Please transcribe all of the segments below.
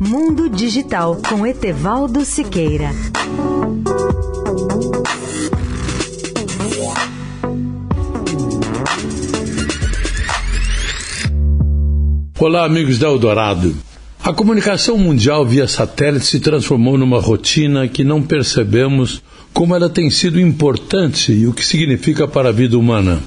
Mundo Digital com Etevaldo Siqueira. Olá, amigos da Eldorado. A comunicação mundial via satélite se transformou numa rotina que não percebemos como ela tem sido importante e o que significa para a vida humana.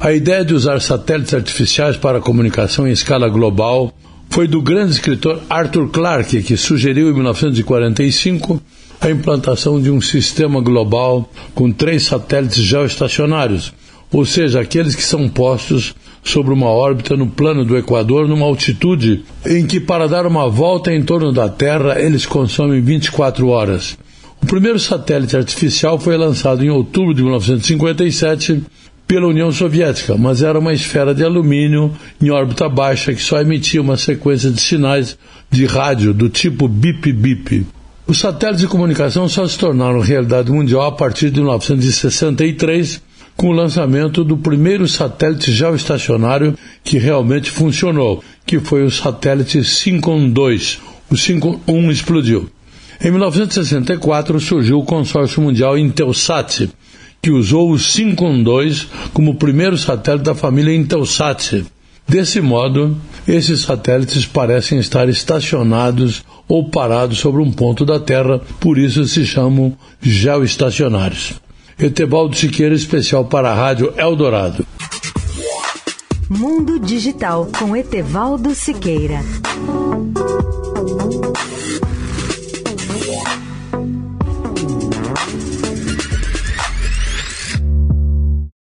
A ideia de usar satélites artificiais para a comunicação em escala global foi do grande escritor Arthur Clarke, que sugeriu em 1945 a implantação de um sistema global com três satélites geoestacionários, ou seja, aqueles que são postos sobre uma órbita no plano do Equador numa altitude em que, para dar uma volta em torno da Terra, eles consomem 24 horas. O primeiro satélite artificial foi lançado em outubro de 1957 pela União Soviética, mas era uma esfera de alumínio em órbita baixa que só emitia uma sequência de sinais de rádio do tipo bip-bip. Os satélites de comunicação só se tornaram realidade mundial a partir de 1963, com o lançamento do primeiro satélite geoestacionário que realmente funcionou, que foi o satélite Syncon 2. O Syncon 1 explodiu. Em 1964 surgiu o consórcio mundial Intelsat, que usou o Syncon 2 como primeiro satélite da família Intelsat. Desse modo, esses satélites parecem estar estacionados ou parados sobre um ponto da Terra, por isso se chamam geoestacionários. Etebaldo Siqueira, especial para a Rádio Eldorado. Mundo Digital com Etevaldo Siqueira.